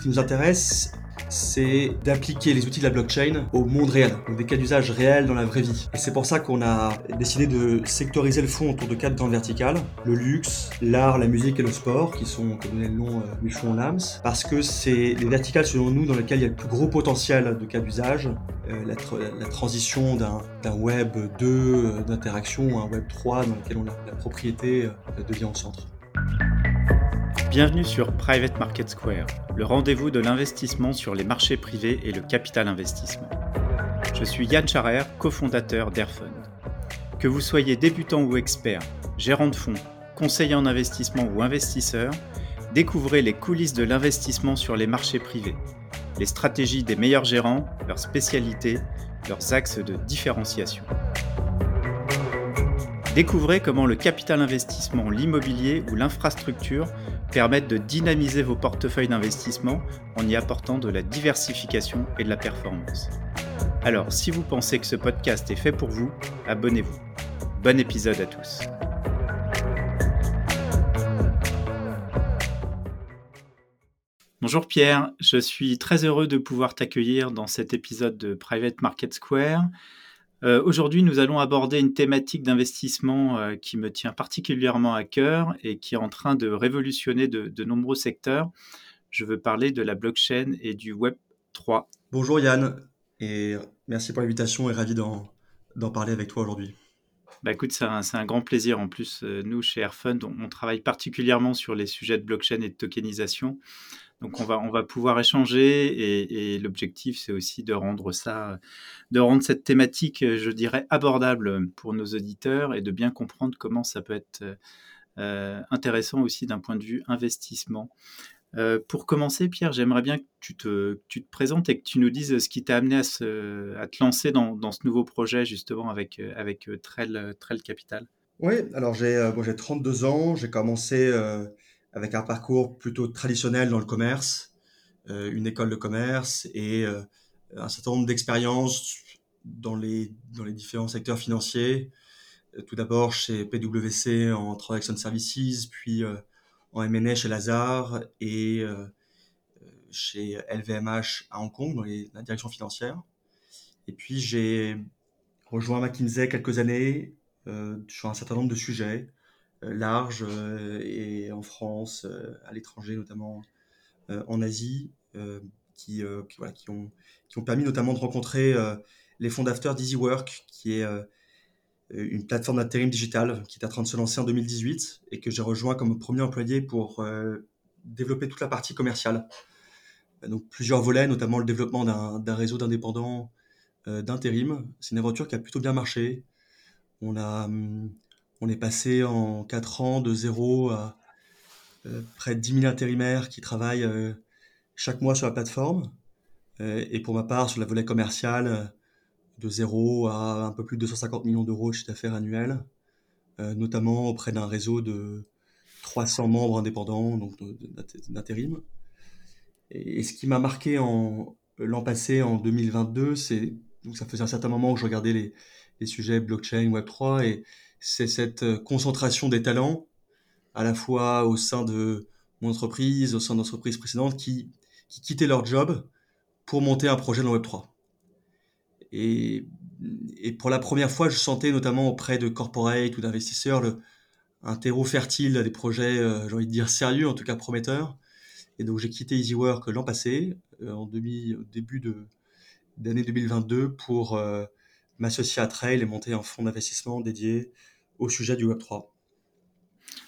ce qui nous intéresse, c'est d'appliquer les outils de la blockchain au monde réel, donc des cas d'usage réels dans la vraie vie. Et c'est pour ça qu'on a décidé de sectoriser le fonds autour de quatre grandes verticales le luxe, l'art, la musique et le sport, qui sont, comme donné le nom, euh, Lams, parce que c'est les verticales, selon nous, dans lesquelles il y a le plus gros potentiel de cas d'usage, euh, la, transition d'un web 2 euh, d'interaction à un web 3 dans lequel on a, la propriété euh, devient au centre. Bienvenue sur Private Market Square, le rendez-vous de l'investissement sur les marchés privés et le capital investissement. Je suis Yann Charer, cofondateur d'Airfund. Que vous soyez débutant ou expert, gérant de fonds, conseiller en investissement ou investisseur, découvrez les coulisses de l'investissement sur les marchés privés, les stratégies des meilleurs gérants, leurs spécialités, leurs axes de différenciation. Découvrez comment le capital investissement, l'immobilier ou l'infrastructure permettent de dynamiser vos portefeuilles d'investissement en y apportant de la diversification et de la performance. Alors, si vous pensez que ce podcast est fait pour vous, abonnez-vous. Bon épisode à tous. Bonjour Pierre, je suis très heureux de pouvoir t'accueillir dans cet épisode de Private Market Square. Euh, aujourd'hui, nous allons aborder une thématique d'investissement euh, qui me tient particulièrement à cœur et qui est en train de révolutionner de, nombreux secteurs. Je veux parler de la blockchain et du Web 3. Bonjour Yann, et merci pour l'invitation et ravi d'en parler avec toi aujourd'hui. Bah écoute, c'est un, grand plaisir. En plus, euh, nous, chez Airfund, on, travaille particulièrement sur les sujets de blockchain et de tokenisation. Donc on va, on va pouvoir échanger et, l'objectif c'est aussi de rendre ça, de rendre cette thématique, je dirais, abordable pour nos auditeurs et de bien comprendre comment ça peut être euh, intéressant aussi d'un point de vue investissement. Euh, pour commencer, Pierre, j'aimerais bien que tu, te, tu te présentes et que tu nous dises ce qui t'a amené à, se, à, te lancer dans, dans, ce nouveau projet justement avec, avec Trail, Trail Capital. Oui, alors j'ai bon, 32 ans, j'ai commencé avec un parcours plutôt traditionnel dans le commerce, euh, une école de commerce et euh, un certain nombre d'expériences dans les, dans les différents secteurs financiers. Euh, tout d'abord chez PwC en Transaction Services, puis en M&A chez Lazare et chez LVMH à Hong Kong dans la direction financière. Et puis j'ai rejoint McKinsey quelques années sur un certain nombre de sujets, large euh, et en France, euh, à l'étranger, notamment en Asie, qui, qui, voilà, qui, ont, qui ont permis notamment de rencontrer les fondateurs d'EasyWork, qui est une plateforme d'intérim digital qui est en train de se lancer en 2018 et que j'ai rejoint comme premier employé pour développer toute la partie commerciale. Donc plusieurs volets, notamment le développement d'un réseau d'indépendants d'intérim. C'est une aventure qui a plutôt bien marché. On a hum, on est passé en 4 ans de zéro à euh, près de 10 000 intérimaires qui travaillent euh, chaque mois sur la plateforme. Euh, et pour ma part, sur la volet commercial, de zéro à un peu plus de 250 millions d'euros de chiffre d'affaires annuel, notamment auprès d'un réseau de 300 membres indépendants, donc d'intérim. Et, ce qui m'a marqué l'an passé, en 2022, c'est donc ça faisait un certain moment que je regardais les, sujets blockchain, Web3, et c'est cette euh, concentration des talents, à la fois au sein de mon entreprise, au sein d'entreprises précédentes, qui, qui quittaient leur job pour monter un projet dans Web3. Et, et, pour la première fois, je sentais notamment auprès de corporate ou d'investisseurs un terreau fertile à des projets, euh, j'ai envie de dire sérieux, en tout cas prometteurs. Et donc j'ai quitté EasyWork l'an passé, euh, en demi, au début de, d'année 2022, pour m'associer à Trail et monter un fonds d'investissement dédié au sujet du Web3.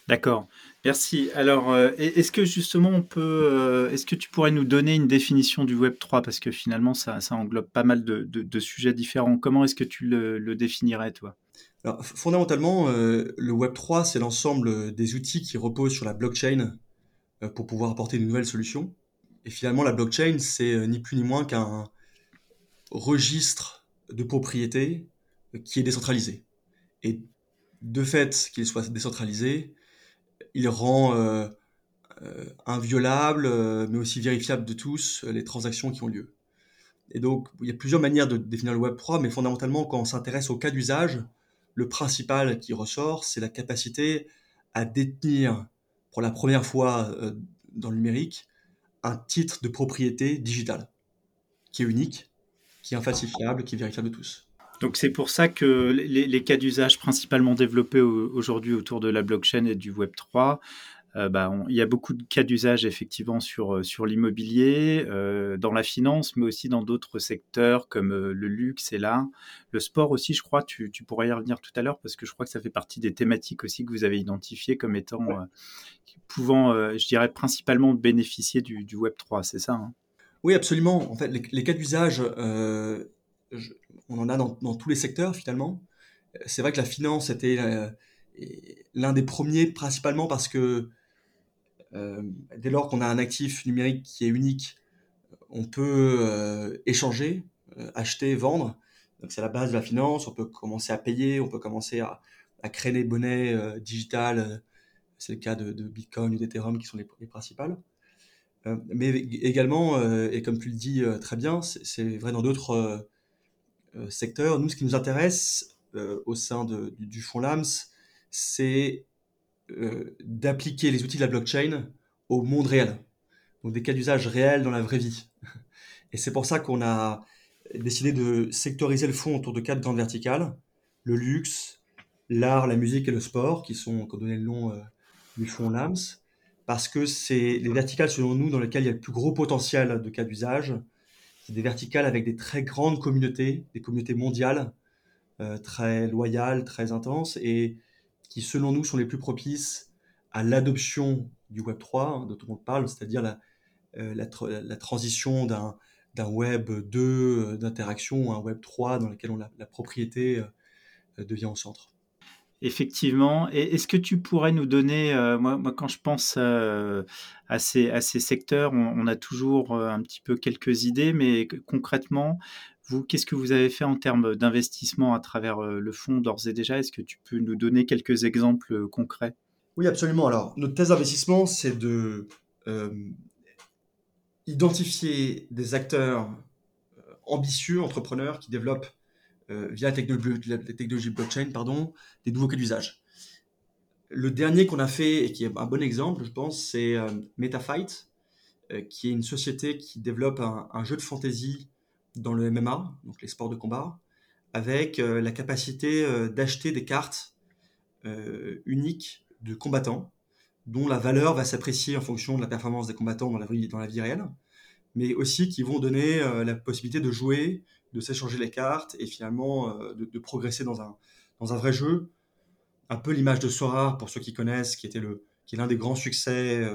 D'accord, merci. Alors, euh, est-ce que justement on peut, euh, est-ce que tu pourrais nous donner une définition du Web 3 parce que finalement ça, englobe pas mal de, sujets différents. Comment est-ce que tu le, définirais toi? Alors, Fondamentalement, euh, le Web 3 c'est l'ensemble des outils qui reposent sur la blockchain pour pouvoir apporter de nouvelles solutions. Et finalement, la blockchain c'est ni plus ni moins qu'un registre de propriété qui est décentralisé. Et de fait qu'il soit décentralisé, il rend euh, euh, inviolable, euh, mais aussi vérifiable de tous, les transactions qui ont lieu. Et donc, il y a plusieurs manières de définir le Web3, mais fondamentalement, quand on s'intéresse au cas d'usage, le principal qui ressort, c'est la capacité à détenir pour la première fois dans le numérique un titre de propriété digital qui est unique, qui est infalsifiable, qui est vérifiable de tous. Donc c'est pour ça que les, cas d'usage principalement développés aujourd'hui autour de la blockchain et du Web 3, euh, bah, il y a beaucoup de cas d'usage effectivement sur, euh, sur l'immobilier, euh, dans la finance, mais aussi dans d'autres secteurs comme le luxe et l'art. Le sport aussi, je crois, tu, tu, pourrais y revenir tout à l'heure parce que je crois que ça fait partie des thématiques aussi que vous avez identifiées comme étant pouvant, je dirais, principalement bénéficier du, du Web 3, c'est ça hein? Oui, absolument. En fait, les, cas d'usage, on en a dans, tous les secteurs finalement. C'est vrai que la finance était l'un des premiers principalement parce que euh, dès lors qu'on a un actif numérique qui est unique, on peut euh, échanger, euh, acheter, vendre. Donc c'est la base de la finance. On peut commencer à payer, on peut commencer à, créer des monnaies digitales. C'est le cas de, Bitcoin ou d'Ethereum qui sont les, principales. mais également, et comme tu le dis très bien, c'est vrai dans d'autres secteurs. Nous, ce qui nous intéresse au sein du, fonds LAMS, c'est euh, d'appliquer les outils de la blockchain au monde réel. Donc des cas d'usage réels dans la vraie vie. Et c'est pour ça qu'on a décidé de sectoriser le fonds autour de quatre grandes verticales. Le luxe, l'art, la musique et le sport, qui sont, qu'on donné le nom euh, du fonds LAMS, parce que c'est les verticales, selon nous, dans lesquelles il y a le plus gros potentiel de cas d'usage. Des verticales avec des très grandes communautés, des communautés mondiales, euh, très loyales, très intenses, et qui, selon nous, sont les plus propices à l'adoption du Web 3, hein, dont on parle, c'est-à-dire la, euh, transition d'un, Web 2 euh, d'interaction à un Web 3 dans lequel la, propriété devient au centre. Effectivement. Est-ce que tu pourrais nous donner, moi, moi, quand je pense à, ces, à ces secteurs, on, a toujours un petit peu quelques idées, mais concrètement, vous, qu'est-ce que vous avez fait en termes d'investissement à travers euh, le fonds d'ores et déjà? Est-ce que tu peux nous donner quelques exemples euh, concrets? Oui, absolument. Alors, notre thèse d'investissement, c'est de euh, identifier des acteurs ambitieux, entrepreneurs, qui développent via la technologie, blockchain pardon, des nouveaux cas d'usage. Le dernier qu'on a fait et qui est un bon exemple, je pense, c'est MetaFight, qui est une société qui développe un, jeu de fantasy dans le MMA, donc les sports de combat, avec euh, la capacité euh, d'acheter des cartes euh, uniques de combattants, dont la valeur va s'apprécier en fonction de la performance des combattants dans la vie réelle, mais aussi qui vont donner la possibilité de jouer, de s'échanger les cartes et finalement de, progresser dans un, dans un vrai jeu. Un peu l'image de Sora, pour ceux qui connaissent, qui était le, qui est l'un des grands succès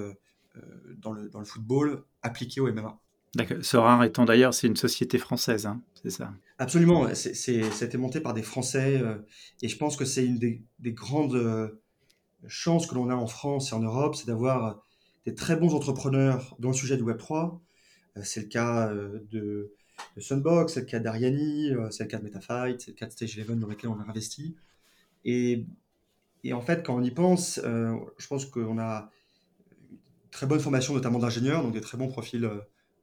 dans, le, dans le football appliqué au MMA. D'accord. Sora étant d'ailleurs, c'est une société française, hein, c'est ça? Absolument. C'est, a été monté par des Français euh, et je pense que c'est une des, grandes euh, chances que l'on a en France et en Europe, c'est d'avoir des très bons entrepreneurs dans le sujet du Web3. Euh, c'est le cas de, Sunbox, c'est le cas d'Ariani, c'est le cas de MetaFight, c'est le cas de Stage Eleven dans lequel on a investi. Et, et en fait, quand on y pense, je pense qu'on a une très bonne formation, notamment d'ingénieurs, donc des très bons profils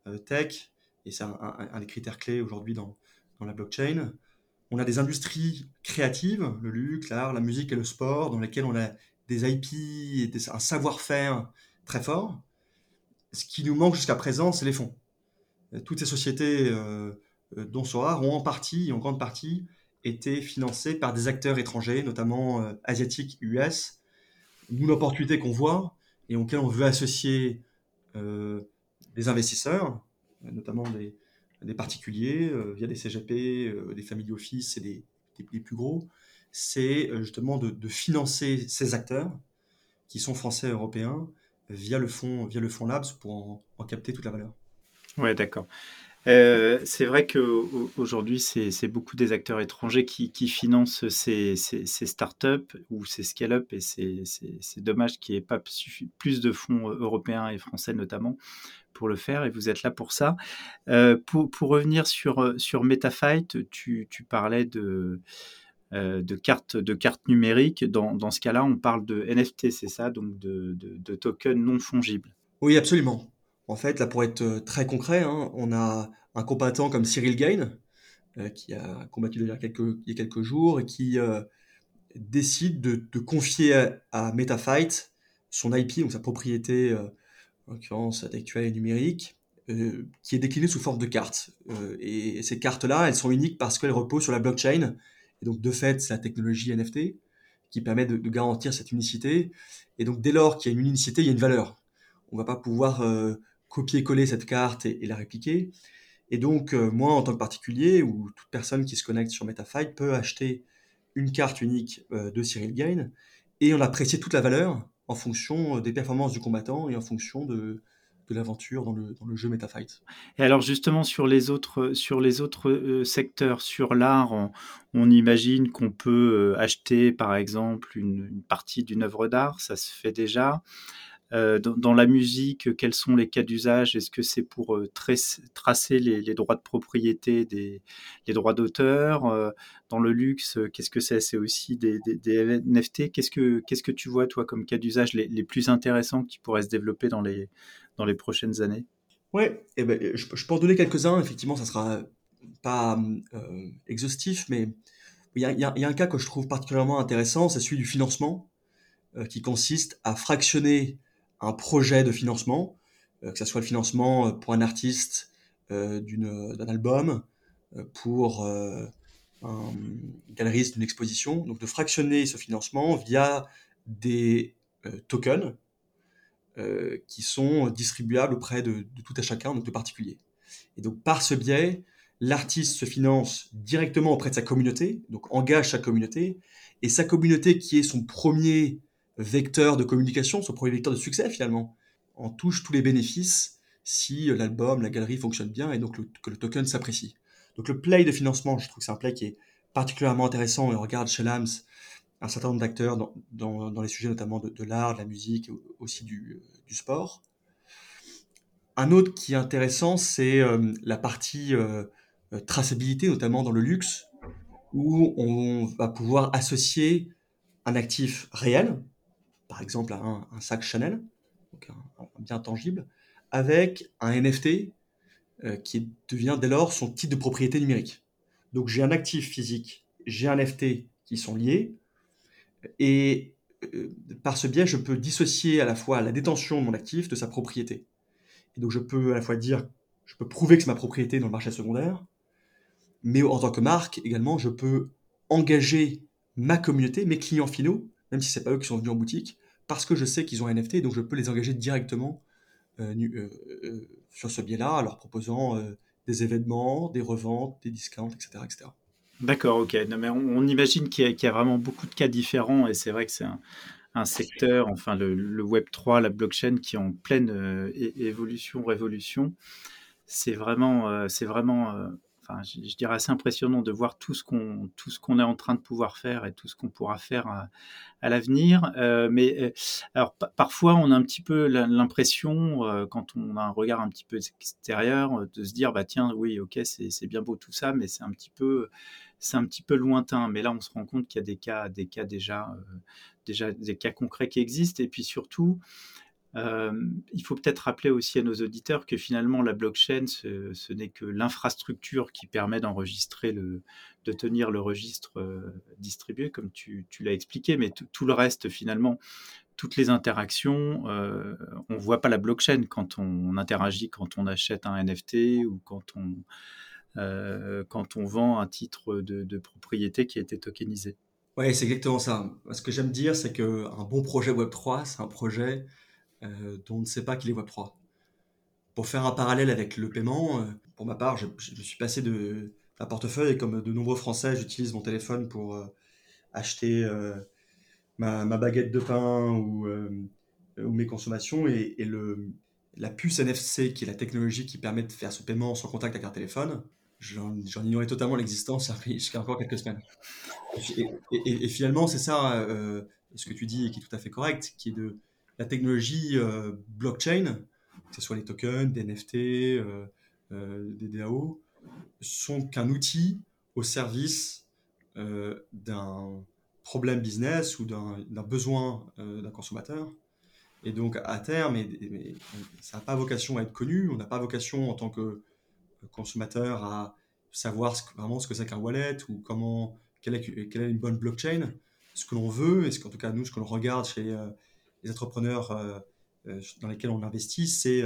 euh, tech, et c'est un, des critères clés aujourd'hui dans, dans, la blockchain. On a des industries créatives, le luxe, l'art, la musique et le sport, dans lesquelles on a des IP et un savoir-faire très fort. Ce qui nous manque jusqu'à présent, c'est les fonds. Euh, toutes ces sociétés, euh, dont Sora, ont en partie, en grande partie, été financées par des acteurs étrangers, notamment asiatiques, US. Nous, l'opportunité qu'on voit et auquel on veut associer des investisseurs, notamment des, particuliers, euh, via des CGP, euh, des family office et des, plus gros, c'est euh, justement de, de, financer ces acteurs qui sont français et européens via le fonds Labs pour en, capter toute la valeur. Ouais, d'accord. Euh, c'est vrai qu'aujourd'hui, c'est beaucoup des acteurs étrangers qui, financent ces, startups ou ces scale-up et c'est dommage qu'il n'y ait pas plus de fonds européens et français notamment pour le faire et vous êtes là pour ça. Euh, pour, revenir sur, MetaFight, tu, parlais de, euh, cartes, numériques. Dans, ce cas-là, on parle de NFT, c'est ça, donc de, de, de, tokens non fongibles. Oui, absolument. En fait, là, pour être euh, très concret, hein, on a un combattant comme Cyril Gain, qui a combattu il y a quelques, il y a quelques jours et qui décide de, de, confier à, MetaFight son IP, donc sa propriété en l'occurrence intellectuelle et numérique, qui est déclinée sous forme de cartes. et ces cartes-là, elles sont uniques parce qu'elles reposent sur la blockchain. Et donc, de fait, c'est la technologie NFT qui permet de, garantir cette unicité. Et donc, dès lors qu'il y a une unicité, il y a une valeur. On ne va pas pouvoir copier-coller cette carte et, la répliquer. Et donc, moi, en tant que particulier, ou toute personne qui se connecte sur MetaFight peut acheter une carte unique de Cyril Gain et en apprécier toute la valeur en fonction des performances du combattant et en fonction de, de l'aventure dans le, dans le, jeu MetaFight. Et alors justement sur les autres, sur les autres euh, secteurs, sur l'art, on, imagine qu'on peut euh, acheter par exemple une, une partie d'une œuvre d'art, ça se fait déjà. Euh, dans, la musique, quels sont les cas d'usage? Est-ce que c'est pour euh, tracer les, droits de propriété, des, les droits d'auteur? Euh, Dans le luxe, qu'est-ce que c'est? C'est aussi des, NFT. Qu'est-ce que, tu vois, toi, comme cas d'usage les, plus intéressants qui pourraient se développer dans les, prochaines années? Oui, eh ben, je, peux en donner quelques-uns. Effectivement, ça sera pas exhaustif, mais il y, a, un cas que je trouve particulièrement intéressant, c'est celui du financement, qui consiste à fractionner un projet de financement, euh, que ce soit le financement euh, pour un artiste euh, d'un album, pour un galeriste d'une exposition, donc de fractionner ce financement via des tokens qui sont distribuables auprès de, tout à chacun, donc de particuliers. Et donc par ce biais, l'artiste se finance directement auprès de sa communauté, donc engage sa communauté, et sa communauté qui est son premier vecteur de communication, son premier vecteur de succès finalement, en touche tous les bénéfices si l'album, la galerie fonctionne bien et donc que le token s'apprécie. Donc le play de financement, je trouve que c'est un play qui est particulièrement intéressant et on regarde chez Lams un certain nombre d'acteurs dans, les sujets notamment de, l'art, de la musique, aussi du, sport. Un autre qui est intéressant, c'est euh, la partie euh, traçabilité, notamment dans le luxe, où on va pouvoir associer un actif réel, par exemple un, sac Chanel, donc un, bien tangible, avec un NFT euh, qui devient dès lors son titre de propriété numérique. Donc j'ai un actif physique, j'ai un NFT qui sont liés, et euh, par ce biais, je peux dissocier à la fois la détention de mon actif de sa propriété. Et donc je peux à la fois dire, je peux prouver que c'est ma propriété dans le marché secondaire, mais en tant que marque également, je peux engager ma communauté, mes clients finaux, même si ce n'est pas eux qui sont venus en boutique, parce que je sais qu'ils ont un NFT, donc je peux les engager directement euh, euh, euh, sur ce biais-là, en leur proposant des événements, des reventes, des discounts, etc. etc. D'accord, ok. Non, mais on, imagine qu'il y, a vraiment beaucoup de cas différents et c'est vrai que c'est un, secteur, enfin le, Web 3, la blockchain qui est en pleine évolution, révolution. C'est vraiment, c'est vraiment enfin, je, dirais assez impressionnant de voir tout ce qu'on tout ce qu'on est en train de pouvoir faire et tout ce qu'on pourra faire à, l'avenir. Euh, mais euh, alors parfois on a un petit peu l'impression euh, quand on a un regard un petit peu extérieur de se dire bah tiens oui ok c'est bien beau tout ça mais c'est un petit peu c'est un petit peu lointain. Mais là on se rend compte qu'il y a des cas des cas déjà déjà des cas concrets qui existent et puis surtout euh, il faut peut-être rappeler aussi à nos auditeurs que finalement la blockchain, ce, n'est que l'infrastructure qui permet d'enregistrer le, de tenir le registre euh, distribué, comme tu, l'as expliqué, mais tout le reste finalement, toutes les interactions, euh, on ne voit pas la blockchain quand on, interagit, quand on achète un NFT ou quand on, quand on vend un titre de, de propriété qui a été tokenisé. Oui, c'est exactement ça. Ce que j'aime dire, c'est qu'un bon projet Web3, c'est un projet dont on ne sait pas qu'il est Web3. Pour faire un parallèle avec le paiement, euh, pour ma part, je, suis passé de un portefeuille et comme de nombreux Français, j'utilise mon téléphone pour euh, acheter ma, baguette de pain ou, mes consommations et, le, la puce NFC, qui est la technologie qui permet de faire ce paiement sans contact avec un téléphone, j'en ignorais totalement l'existence jusqu'à encore quelques semaines. Et, finalement, c'est ça ce que tu dis et qui est tout à fait correct, qui est de la technologie euh, blockchain, que ce soit les tokens, des NFT, euh, euh, des DAO, sont qu'un outil au service d'un problème business ou d'un besoin d'un consommateur. Et donc, à terme, ça n'a pas vocation à être connu, on n'a pas vocation en tant que consommateur à savoir vraiment ce que c'est qu'un wallet ou comment, quelle est, quelle est une bonne blockchain. Ce que l'on veut, et ce qu'en tout cas nous, ce que l'on regarde chez les entrepreneurs euh, dans lesquels on investit, c'est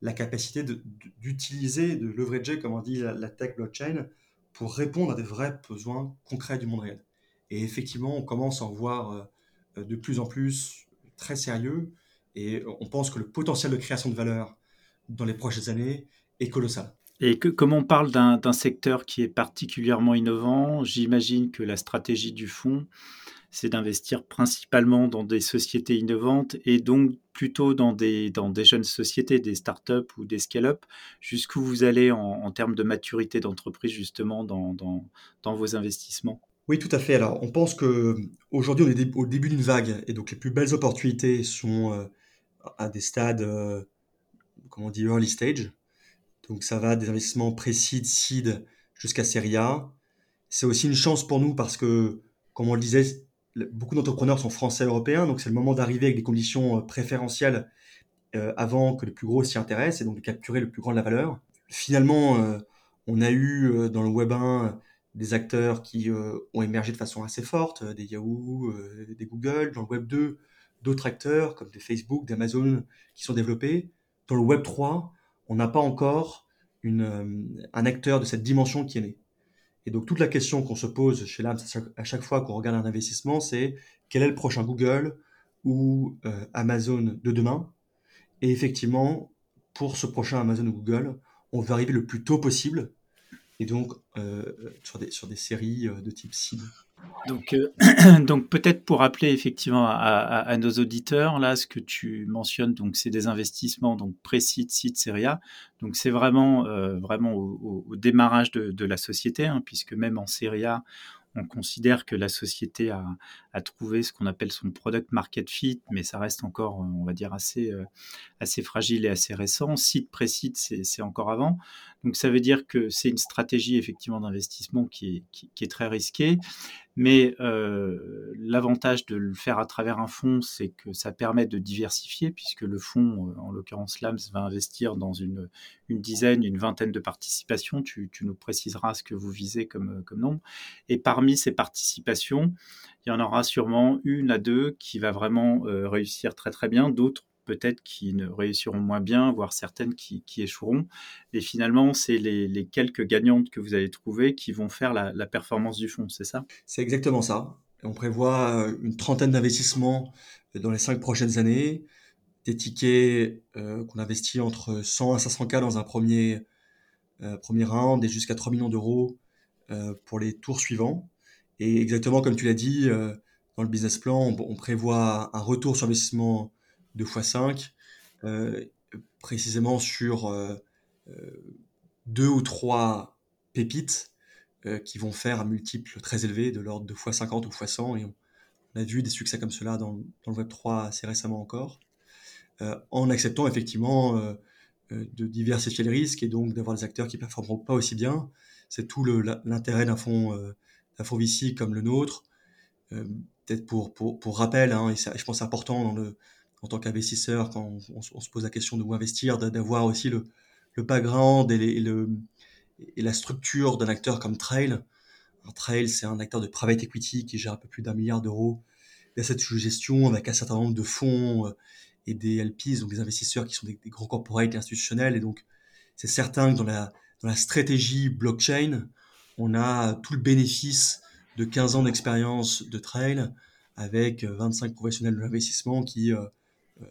la capacité d'utiliser, de, leverager, comme on dit, la, tech blockchain pour répondre à des vrais besoins concrets du monde réel. Et effectivement, on commence à en voir de plus en plus très sérieux et on pense que le potentiel de création de valeur dans les prochaines années est colossal. Et comme on parle d'un secteur qui est particulièrement innovant, j'imagine que la stratégie du fonds, c'est d'investir principalement dans des sociétés innovantes et donc plutôt dans des, dans des jeunes sociétés, des startups ou des scale-up. Jusqu'où vous allez en, termes de maturité d'entreprise justement dans, dans, vos investissements? Oui, tout à fait. Alors, on pense qu'aujourd'hui, on est au début d'une vague et donc les plus belles opportunités sont euh, à des stades, euh, comment on dit, early stage. Donc ça va des investissements pré-seed, seed jusqu'à série A. C'est aussi une chance pour nous parce que, comme on le disait, beaucoup d'entrepreneurs sont français européens, donc c'est le moment d'arriver avec des conditions euh, préférentielles euh, avant que les plus gros s'y intéressent et donc de capturer le plus grand de la valeur. Finalement, euh, on a eu dans le Web 1 des acteurs qui ont émergé de façon assez forte, des Yahoo, des Google. Dans le Web 2, d'autres acteurs comme des Facebook, d'Amazon qui sont développés. Dans le Web 3, on n'a pas encore une, un acteur de cette dimension qui est né. Et donc toute la question qu'on se pose chez l'AMS à chaque fois qu'on regarde un investissement, c'est quel est le prochain Google ou euh, Amazon de demain? Et effectivement, pour ce prochain Amazon ou Google, on veut arriver le plus tôt possible, et donc euh, sur, des, sur des séries de type cible. Donc, euh, donc peut-être pour rappeler effectivement à, nos auditeurs, là, ce que tu mentionnes, donc c'est des investissements donc pré-site, site. Donc c'est vraiment, euh, vraiment au, démarrage de, la société, hein, puisque même en série A, on considère que la société a, trouvé ce qu'on appelle son product market fit, mais ça reste encore, on va dire, assez, euh, assez fragile et assez récent. Site pré-site, c'est encore avant. Donc ça veut dire que c'est une stratégie effectivement d'investissement qui est, très risquée. Mais euh, l'avantage de le faire à travers un fonds, c'est que ça permet de diversifier, puisque le fonds, euh, en l'occurrence LAMS, va investir dans une, dizaine, une vingtaine de participations. Tu, nous préciseras ce que vous visez comme nombre. Et parmi ces participations, il y en aura sûrement une à deux qui va vraiment euh, réussir très très bien, d'autres peut-être qui ne réussiront moins bien, voire certaines qui, échoueront. Et finalement, c'est les, quelques gagnantes que vous allez trouver qui vont faire la, performance du fonds, c'est ça? C'est exactement ça. On prévoit euh, une trentaine d'investissements euh, dans les cinq prochaines années, des tickets qu'on investit entre 100 à 500 k dans un premier, premier round et jusqu'à 3 millions d'euros pour les tours suivants. Et exactement comme tu l'as dit, dans le business plan, on, prévoit un retour sur investissement 2 x 5, précisément sur euh, euh, deux ou trois pépites euh, qui vont faire un multiple très élevé de l'ordre de x 50 ou x 100. Et on, a vu des succès comme cela dans, le Web 3 assez récemment encore, en acceptant effectivement de diversifier les risques et donc d'avoir des acteurs qui ne performeront pas aussi bien. C'est tout l'intérêt d'un fonds, d'un fonds comme le nôtre. Peut-être pour, rappel, hein, et je pense important en tant qu'investisseur, quand on, se pose la question de où investir, d'avoir aussi le, background et, et, la structure d'un acteur comme Trail. Trail, c'est un acteur de private equity qui gère un peu plus d'un milliard d'euros cette gestion avec un certain nombre de fonds euh, et des LPs, donc des investisseurs qui sont des, grands corporates institutionnels. Et donc, c'est certain que dans la stratégie blockchain, on a tout le bénéfice de 15 ans d'expérience de Trail avec 25 professionnels de l'investissement qui euh, euh,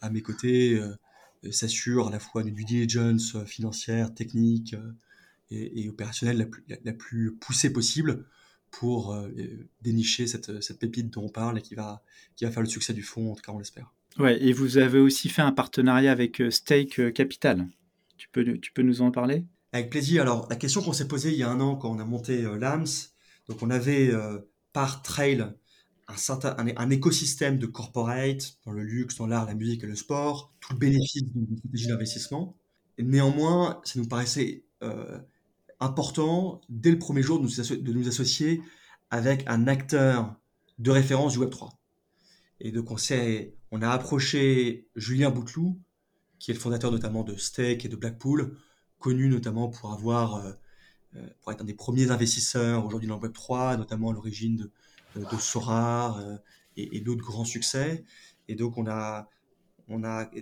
à mes côtés euh, s'assure à la fois une due diligence euh, financière, technique et, opérationnelle la plus, la, plus, poussée possible pour dénicher cette, cette, pépite dont on parle et qui va, qui va faire le succès du fonds, en tout cas on l'espère. Ouais, et vous avez aussi fait un partenariat avec Stake Capital. Tu peux, tu peux nous en parler? Avec plaisir. Alors, la question qu'on s'est posée il y a un an quand on a monté l'AMS, donc on avait par Trail un, certain, un, écosystème de corporate dans le luxe, dans l'art, la musique et le sport, tout le bénéfice d'une stratégie d'investissement. Néanmoins, ça nous paraissait euh, important, dès le premier jour, de nous, associer avec un acteur de référence du Web3. Et donc, on, on a approché Julien Bouteloup, qui est le fondateur notamment de Stake et de Blackpool, connu notamment pour avoir, euh, euh, pour être un des premiers investisseurs aujourd'hui dans le Web3, notamment à l'origine de, de Sora euh, et, d'autres grands succès. Et donc, on a,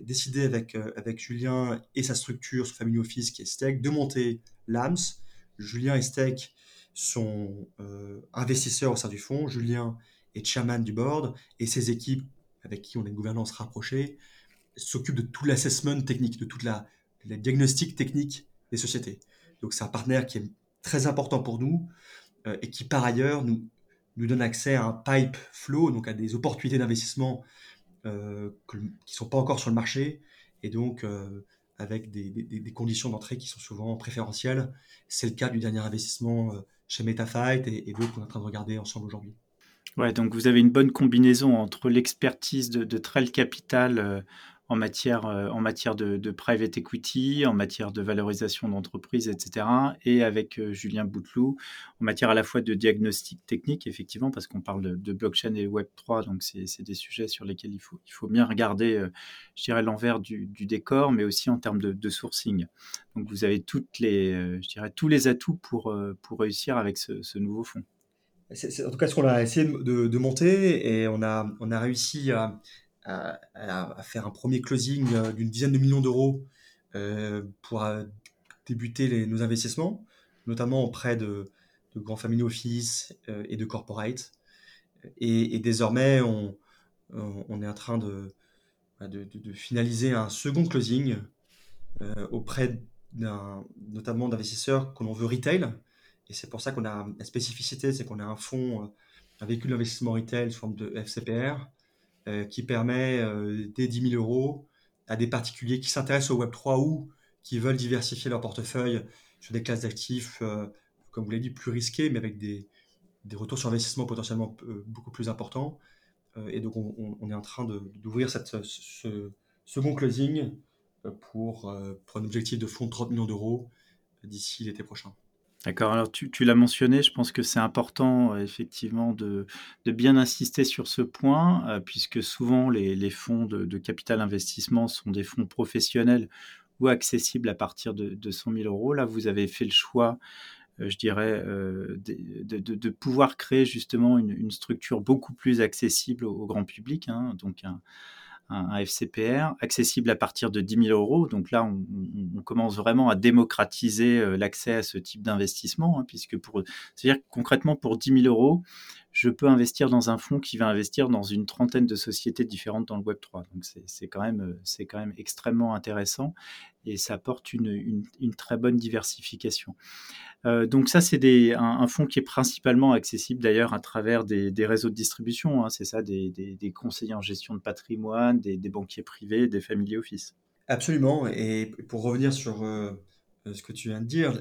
décidé avec, Julien et sa structure, son family office qui est Steak, de monter l'AMS. Julien et Steak sont investisseurs au sein du fonds. Julien est chairman du board et ses équipes, avec qui on a une gouvernance rapprochée, s'occupent de tout l'assessment technique, de toute la diagnostic technique des sociétés. Donc c'est un partenaire qui est très important pour nous et qui par ailleurs nous, nous donne accès à un pipe flow, donc à des opportunités d'investissement euh, qui ne sont pas encore sur le marché, et donc euh, avec des, conditions d'entrée qui sont souvent préférentielles. C'est le cas du dernier investissement euh, chez MetaFight et, d'autres qu'on est en train de regarder ensemble aujourd'hui. Ouais, donc vous avez une bonne combinaison entre l'expertise de Trail Capital en matière, euh, en matière de, private equity, en matière de valorisation d'entreprise, etc. Et avec euh, Julien Bouteloup, en matière à la fois de diagnostic technique, effectivement, parce qu'on parle de, blockchain et Web3, donc c'est des sujets sur lesquels il faut, il faut bien regarder, euh, je dirais, l'envers du, décor, mais aussi en termes de, sourcing. Donc vous avez toutes les, je dirais, tous les atouts pour, pour réussir avec ce, nouveau fonds. C'est en tout cas ce qu'on a essayé de, de, monter et on a, on a réussi à, à, faire un premier closing euh, d'une dizaine de millions d'euros euh, pour euh, débuter nos investissements, notamment auprès de, grands family office et de corporate. Et, désormais, on, est en train de, de, finaliser un second closing auprès notamment d'investisseurs qu'on veut retail. Et c'est pour ça qu'on a la spécificité, c'est qu'on a un fonds, un véhicule d'investissement retail sous forme de FCPR, qui permet euh, des 10 000 euros à des particuliers qui s'intéressent au Web3 ou qui veulent diversifier leur portefeuille sur des classes d'actifs, euh, comme vous l'avez dit, plus risquées, mais avec des, des retours sur investissement potentiellement beaucoup plus importants. et donc, on, est en train d'ouvrir ce second closing pour, pour un objectif de fonds de 30 millions d'euros d'ici l'été prochain. D'accord. Alors, tu, l'as mentionné, je pense que c'est important, euh, effectivement, de, bien insister sur ce point, euh, puisque souvent les, fonds de, capital investissement sont des fonds professionnels ou accessibles à partir de, 100 000 euros. Là, vous avez fait le choix, euh, je dirais, de, pouvoir créer justement une, structure beaucoup plus accessible au, grand public, hein, donc un, un, FCPR, accessible à partir de 10 000 euros. Donc là, on, commence vraiment à démocratiser euh, l'accès à ce type d'investissement, hein, puisque pour, c'est-à-dire concrètement pour 10 000 euros, je peux investir dans un fonds qui va investir dans une trentaine de sociétés différentes dans le Web 3. Donc c'est quand même euh, quand même extrêmement intéressant et ça apporte une, une, très bonne diversification. Euh, donc ça c'est un, un, fonds qui est principalement accessible d'ailleurs à travers des, des, réseaux de distribution. Hein, c'est ça, des, des, des, conseillers en gestion de patrimoine, des, banquiers privés, des family office. Absolument. Et pour revenir sur euh, ce que tu viens de dire,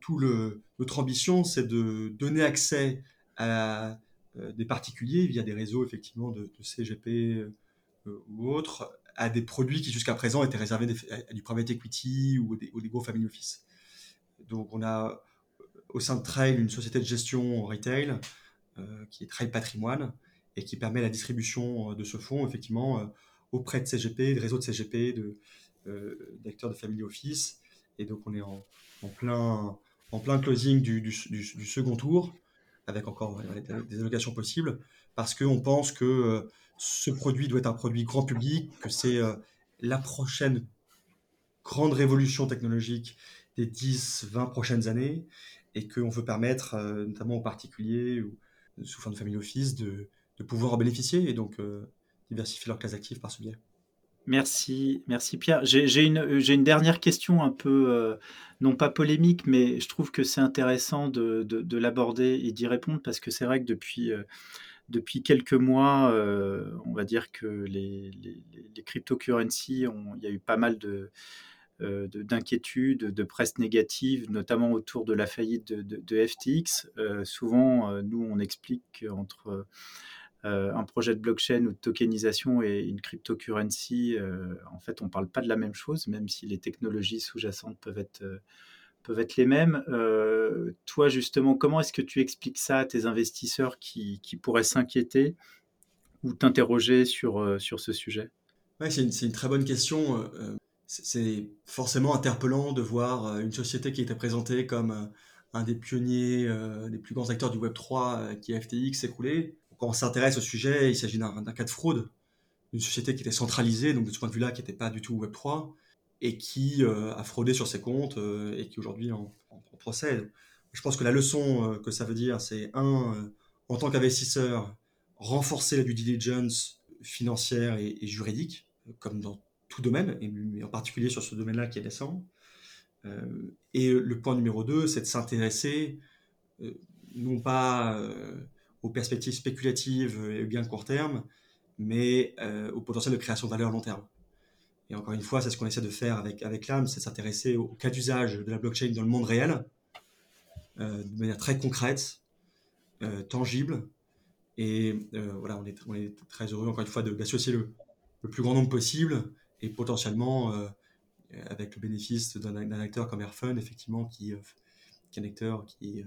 tout le, notre ambition c'est de donner accès à euh, des particuliers via des réseaux effectivement de, CGP euh, ou autres à des produits qui jusqu'à présent étaient réservés à, du private equity ou des, gros family office. Donc on a euh, au sein de Trail une société de gestion retail qui est Trail Patrimoine et qui permet la distribution de ce fonds effectivement auprès de CGP, de réseaux de CGP, de, d'acteurs de family office. Et donc on est en, plein, en plein closing du, second tour avec encore des allocations possibles, parce qu'on pense que euh, ce produit doit être un produit grand public, que c'est euh, la prochaine grande révolution technologique des 10-20 prochaines années, et qu'on veut permettre, euh, notamment aux particuliers ou sous forme de family office, de, de pouvoir en bénéficier et donc diversifier leurs classes actives par ce biais. Merci, merci Pierre. J'ai une, dernière question un peu, euh, non pas polémique, mais je trouve que c'est intéressant de, de, l'aborder et d'y répondre parce que c'est vrai que depuis, euh, quelques mois, euh, on va dire que les, cryptocurrencies, il y a eu pas mal de, d'inquiétudes, de, presse négative, notamment autour de la faillite de, de FTX. souvent, nous, on explique qu'entre euh, un projet de blockchain ou de tokenisation et une cryptocurrency, euh, en fait, on ne parle pas de la même chose, même si les technologies sous-jacentes peuvent être, euh, les mêmes. toi, justement, comment est-ce que tu expliques ça à tes investisseurs qui, pourraient s'inquiéter ou t'interroger sur, ce sujet? Ouais, c'est, une, une, très bonne question. c'est forcément interpellant de voir une société qui était présentée comme un des pionniers, des plus grands acteurs du Web3 qui est FTX s'écrouler quand on s'intéresse au sujet, il s'agit d'un cas de fraude. une société qui était centralisée, donc de ce point de vue-là, qui n'était pas du tout Web3, et qui a fraudé sur ses comptes et qui aujourd'hui en, procède. Je pense que la leçon que ça veut dire, c'est un, en tant qu'investisseur, renforcer la due diligence financière et, juridique, comme dans tout domaine, et en particulier sur ce domaine-là qui est récent. Euh, et le point numéro deux, c'est de s'intéresser euh, non pas euh, aux perspectives spéculatives et bien court terme, mais au potentiel de création de valeur long terme. Et encore une fois, c'est ce qu'on essaie de faire avec, avec c'est s'intéresser au cas d'usage de la blockchain dans le monde réel, de manière très concrète, tangible, et euh, voilà, on est, on est, très heureux, encore une fois, d'associer le, le, plus grand nombre possible et potentiellement, euh, avec le bénéfice d'un acteur comme Airfund, effectivement, qui, euh, qui est un acteur qui,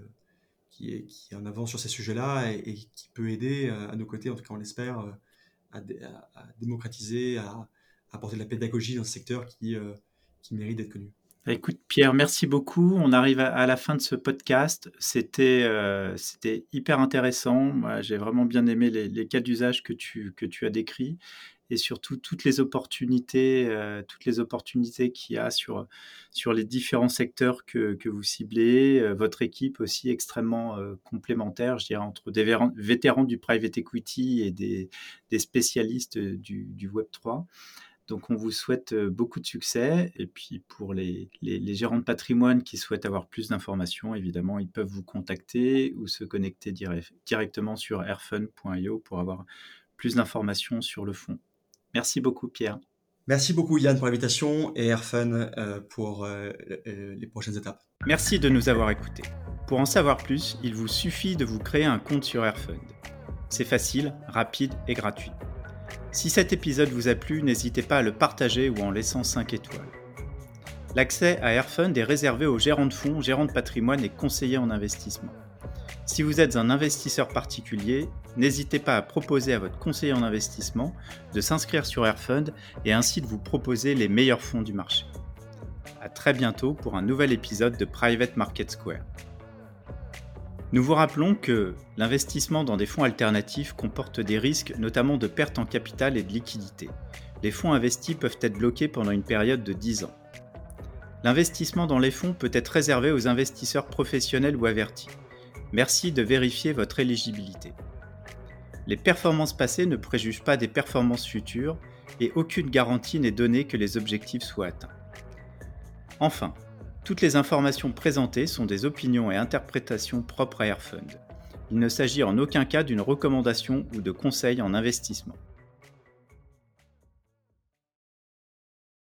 qui, est, en avant sur ces sujets-là et, qui peut aider à nos côtés, en tout cas on l'espère, à, à, démocratiser, à, apporter de la pédagogie dans ce secteur qui, qui mérite d'être connu. Écoute, Pierre, merci beaucoup. On arrive à, la fin de ce podcast. C'était euh, hyper intéressant. J'ai vraiment bien aimé les, cas d'usage que tu, que tu as décrits et surtout toutes les opportunités, euh, toutes les opportunités qu'il y a sur, les différents secteurs que, vous ciblez. Euh, votre équipe aussi extrêmement complémentaire, je dirais, entre des vétérans du private equity et des, spécialistes du, du Web 3. Donc on vous souhaite beaucoup de succès. Et puis pour les, gérants de patrimoine qui souhaitent avoir plus d'informations, évidemment, ils peuvent vous contacter ou se connecter directement sur airfun.io pour avoir plus d'informations sur le fonds. Merci beaucoup Pierre. Merci beaucoup Yann pour l'invitation et Airfun pour les prochaines étapes. Merci de nous avoir écoutés. Pour en savoir plus, il vous suffit de vous créer un compte sur Airfund. C'est facile, rapide et gratuit. Si cet épisode vous a plu, n'hésitez pas à le partager ou en laissant 5 étoiles. L'accès à Airfund est réservé aux gérants de fonds, gérants de patrimoine et conseillers en investissement. Si vous êtes un investisseur particulier, n'hésitez pas à proposer à votre conseiller en investissement de s'inscrire sur Airfund et ainsi de vous proposer les meilleurs fonds du marché. A très bientôt pour un nouvel épisode de Private Market Square. Nous vous rappelons que l'investissement dans des fonds alternatifs comporte des risques, notamment de perte en capital et de liquidité. Les fonds investis peuvent être bloqués pendant une période de 10 ans. L'investissement dans les fonds peut être réservé aux investisseurs professionnels ou avertis. Merci de vérifier votre éligibilité. Les performances passées ne préjugent pas des performances futures et aucune garantie n'est donnée que les objectifs soient atteints. Enfin, toutes les informations présentées sont des opinions et interprétations propres à Airfund. Il ne s'agit en aucun cas d'une recommandation ou de conseil en investissement.